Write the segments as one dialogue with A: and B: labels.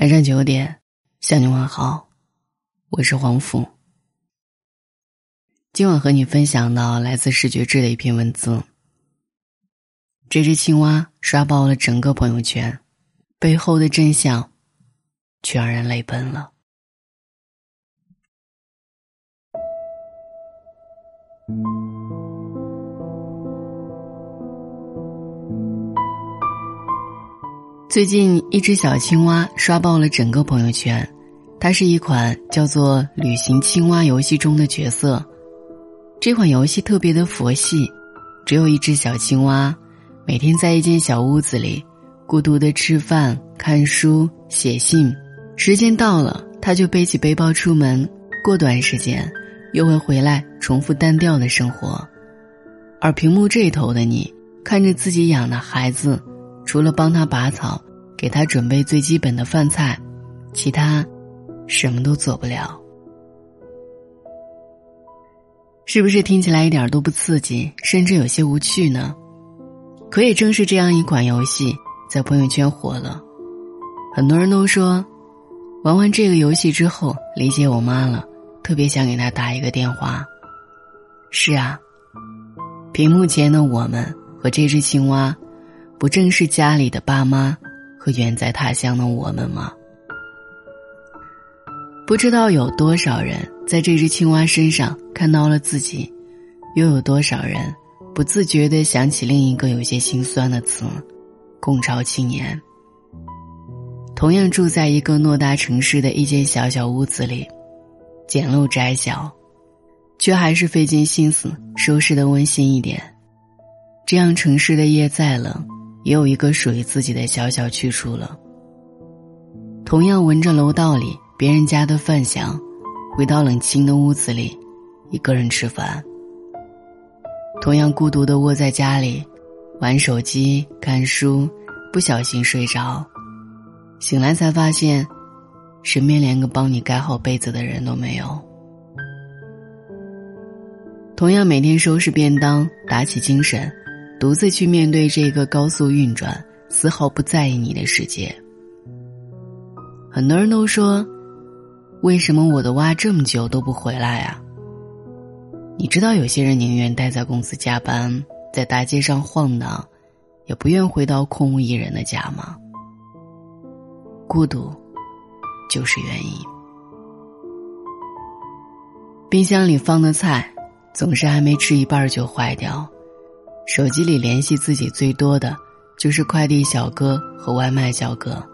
A: 晚上九点，向你问好，我是黄甫。今晚和你分享到来自视觉志的一篇文字。这只青蛙刷爆了整个朋友圈，背后的真相，却让人泪奔了。最近，一只小青蛙刷爆了整个朋友圈。它是一款叫做《旅行青蛙》游戏中的角色。这款游戏特别的佛系，只有一只小青蛙，每天在一间小屋子里孤独的吃饭、看书、写信。时间到了，它就背起背包出门。过段时间，又会回来重复单调的生活。而屏幕这头的你，看着自己养的孩子。除了帮他拔草，给他准备最基本的饭菜，其他什么都做不了。是不是听起来一点都不刺激，甚至有些无趣呢？可也正是这样一款游戏，在朋友圈火了。很多人都说，玩完这个游戏之后，理解我妈了，特别想给她打一个电话。是啊，屏幕前的我们和这只青蛙。不正是家里的爸妈和远在他乡的我们吗？不知道有多少人在这只青蛙身上看到了自己，又有多少人不自觉的想起另一个有些心酸的词——共巢青年。同样住在一个偌大城市的一间小小屋子里，简陋窄小，却还是费尽心思收拾的温馨一点。这样城市的夜再冷。也有一个属于自己的小小去处了。同样闻着楼道里别人家的饭香，回到冷清的屋子里，一个人吃饭。同样孤独的窝在家里，玩手机看书，不小心睡着，醒来才发现，身边连个帮你盖好被子的人都没有。同样每天收拾便当，打起精神。独自去面对这个高速运转、丝毫不在意你的世界。很多人都说：“为什么我的蛙这么久都不回来啊？”你知道，有些人宁愿待在公司加班，在大街上晃荡，也不愿回到空无一人的家吗？孤独，就是原因。冰箱里放的菜，总是还没吃一半就坏掉。手机里联系自己最多的，就是快递小哥和外卖小哥，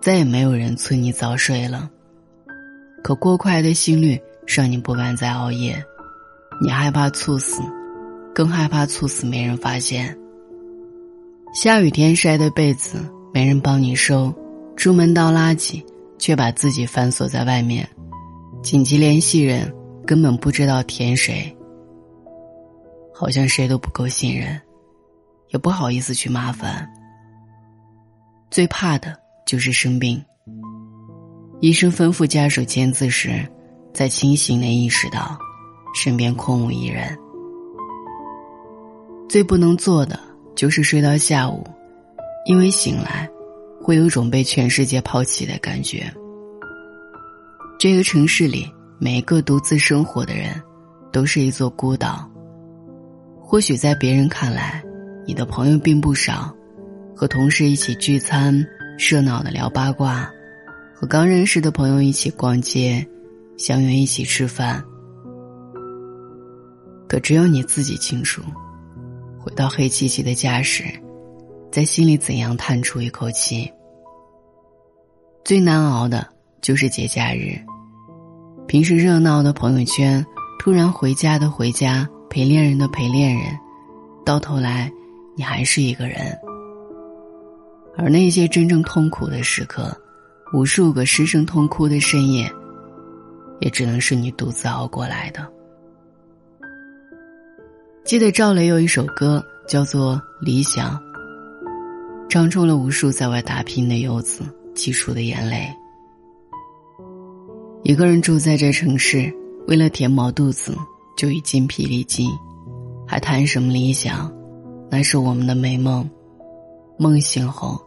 A: 再也没有人催你早睡了。可过快的心率让你不敢再熬夜，你害怕猝死，更害怕猝死没人发现。下雨天晒的被子没人帮你收，出门倒垃圾却把自己反锁在外面，紧急联系人根本不知道填谁。好像谁都不够信任，也不好意思去麻烦。最怕的就是生病。医生吩咐家属签字时，在清醒的意识到身边空无一人。最不能做的就是睡到下午，因为醒来会有种被全世界抛弃的感觉。这个城市里，每一个独自生活的人，都是一座孤岛。或许在别人看来，你的朋友并不少，和同事一起聚餐，热闹的聊八卦，和刚认识的朋友一起逛街，相约一起吃饭。可只有你自己清楚，回到黑漆漆的家时，在心里怎样叹出一口气。最难熬的就是节假日，平时热闹的朋友圈，突然回家的回家。陪恋人的陪恋人，到头来，你还是一个人。而那些真正痛苦的时刻，无数个失声痛哭的深夜，也只能是你独自熬过来的。记得赵雷有一首歌叫做《理想》，唱出了无数在外打拼的游子挤出的眼泪。一个人住在这城市，为了填饱肚子。就已筋疲力尽，还谈什么理想？那是我们的美梦。梦醒后，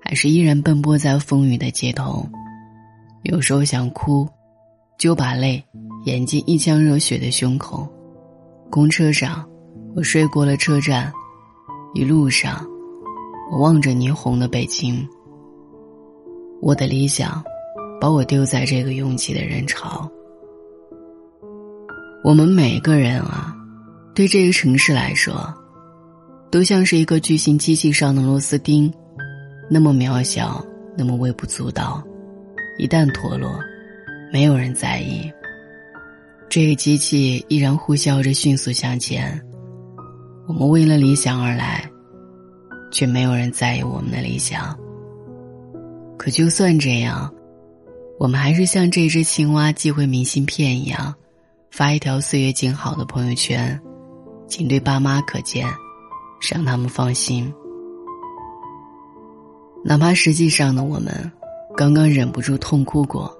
A: 还是依然奔波在风雨的街头。有时候想哭，就把泪咽进一腔热血的胸口。公车上，我睡过了车站，一路上，我望着霓虹的北京。我的理想，把我丢在这个拥挤的人潮。我们每个人啊，对这个城市来说，都像是一个巨型机器上的螺丝钉，那么渺小，那么微不足道。一旦脱落，没有人在意。这个机器依然呼啸着迅速向前。我们为了理想而来，却没有人在意我们的理想。可就算这样，我们还是像这只青蛙寄回明信片一样。发一条岁月静好的朋友圈，仅对爸妈可见，让他们放心。哪怕实际上的我们，刚刚忍不住痛哭过。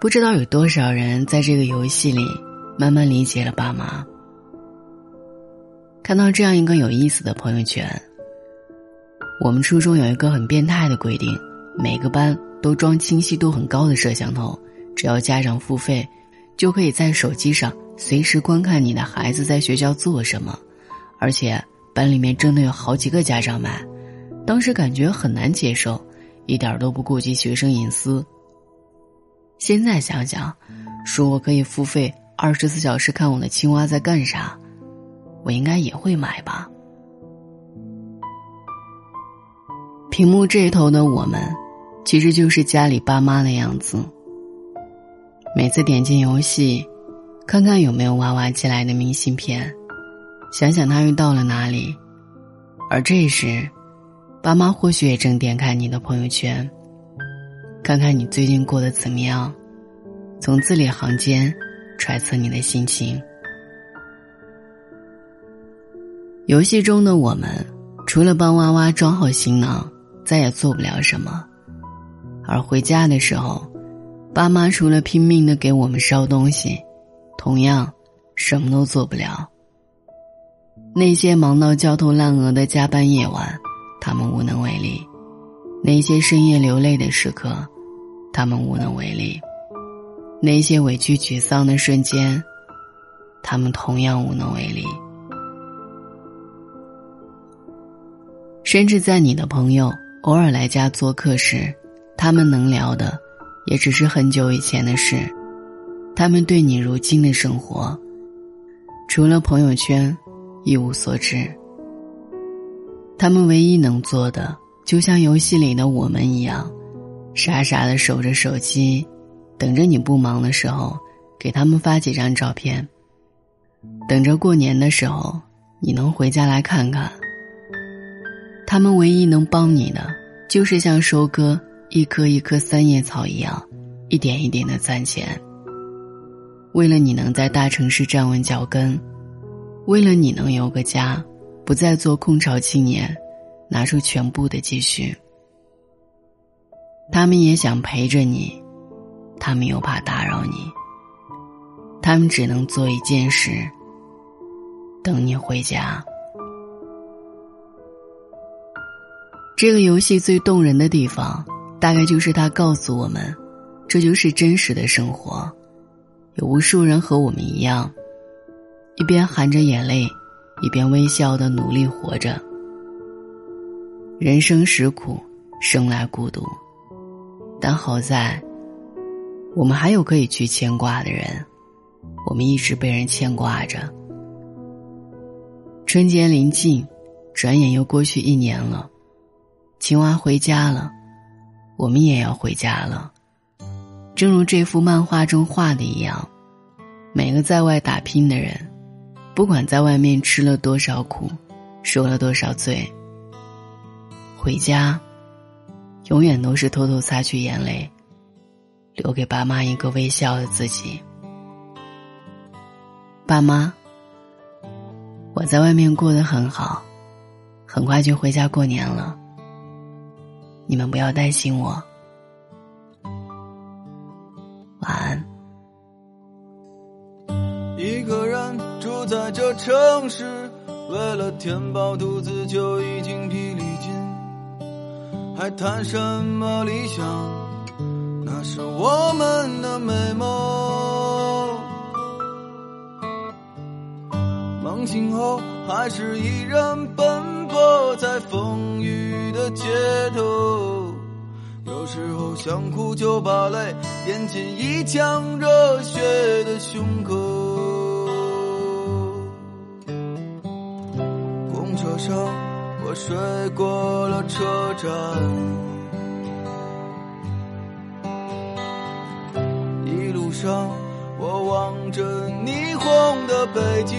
A: 不知道有多少人在这个游戏里，慢慢理解了爸妈。看到这样一个有意思的朋友圈，我们初中有一个很变态的规定，每个班都装清晰度很高的摄像头，只要家长付费。就可以在手机上随时观看你的孩子在学校做什么，而且班里面真的有好几个家长买，当时感觉很难接受，一点都不顾及学生隐私。现在想想，说我可以付费二十四小时看我的青蛙在干啥，我应该也会买吧。屏幕这一头的我们，其实就是家里爸妈的样子。每次点进游戏，看看有没有娃娃寄来的明信片，想想他又到了哪里，而这时，爸妈或许也正点开你的朋友圈，看看你最近过得怎么样，从字里行间揣测你的心情。游戏中的我们，除了帮娃娃装好行囊，再也做不了什么，而回家的时候。爸妈除了拼命的给我们烧东西，同样什么都做不了。那些忙到焦头烂额的加班夜晚，他们无能为力；那些深夜流泪的时刻，他们无能为力；那些委屈沮丧的瞬间，他们同样无能为力。甚至在你的朋友偶尔来家做客时，他们能聊的。也只是很久以前的事，他们对你如今的生活，除了朋友圈，一无所知。他们唯一能做的，就像游戏里的我们一样，傻傻的守着手机，等着你不忙的时候，给他们发几张照片，等着过年的时候你能回家来看看。他们唯一能帮你的，就是像收割。一棵一棵三叶草一样，一点一点的攒钱。为了你能在大城市站稳脚跟，为了你能有个家，不再做空巢青年，拿出全部的积蓄。他们也想陪着你，他们又怕打扰你。他们只能做一件事：等你回家。这个游戏最动人的地方。大概就是他告诉我们，这就是真实的生活，有无数人和我们一样，一边含着眼泪，一边微笑的努力活着。人生实苦，生来孤独，但好在，我们还有可以去牵挂的人，我们一直被人牵挂着。春节临近，转眼又过去一年了，青蛙回家了。我们也要回家了，正如这幅漫画中画的一样，每个在外打拼的人，不管在外面吃了多少苦，受了多少罪，回家，永远都是偷偷擦去眼泪，留给爸妈一个微笑的自己。爸妈，我在外面过得很好，很快就回家过年了。你们不要担心我，晚安。
B: 一个人住在这城市，为了填饱肚子就已经疲力尽。还谈什么理想？那是我们的美梦。梦醒后，还是依然奔波在风雨的街头。有时候想哭就把泪咽进一腔热血的胸口。公车上，我睡过了车站，一路上我望着霓虹的北京，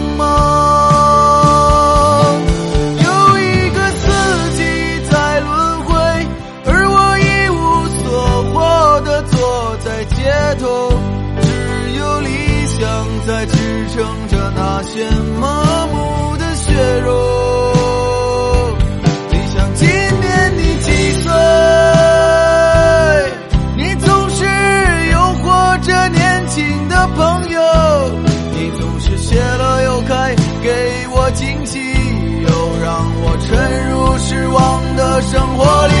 B: 朋友，你总是谢了又开，给我惊喜，又让我沉入失望的生活里。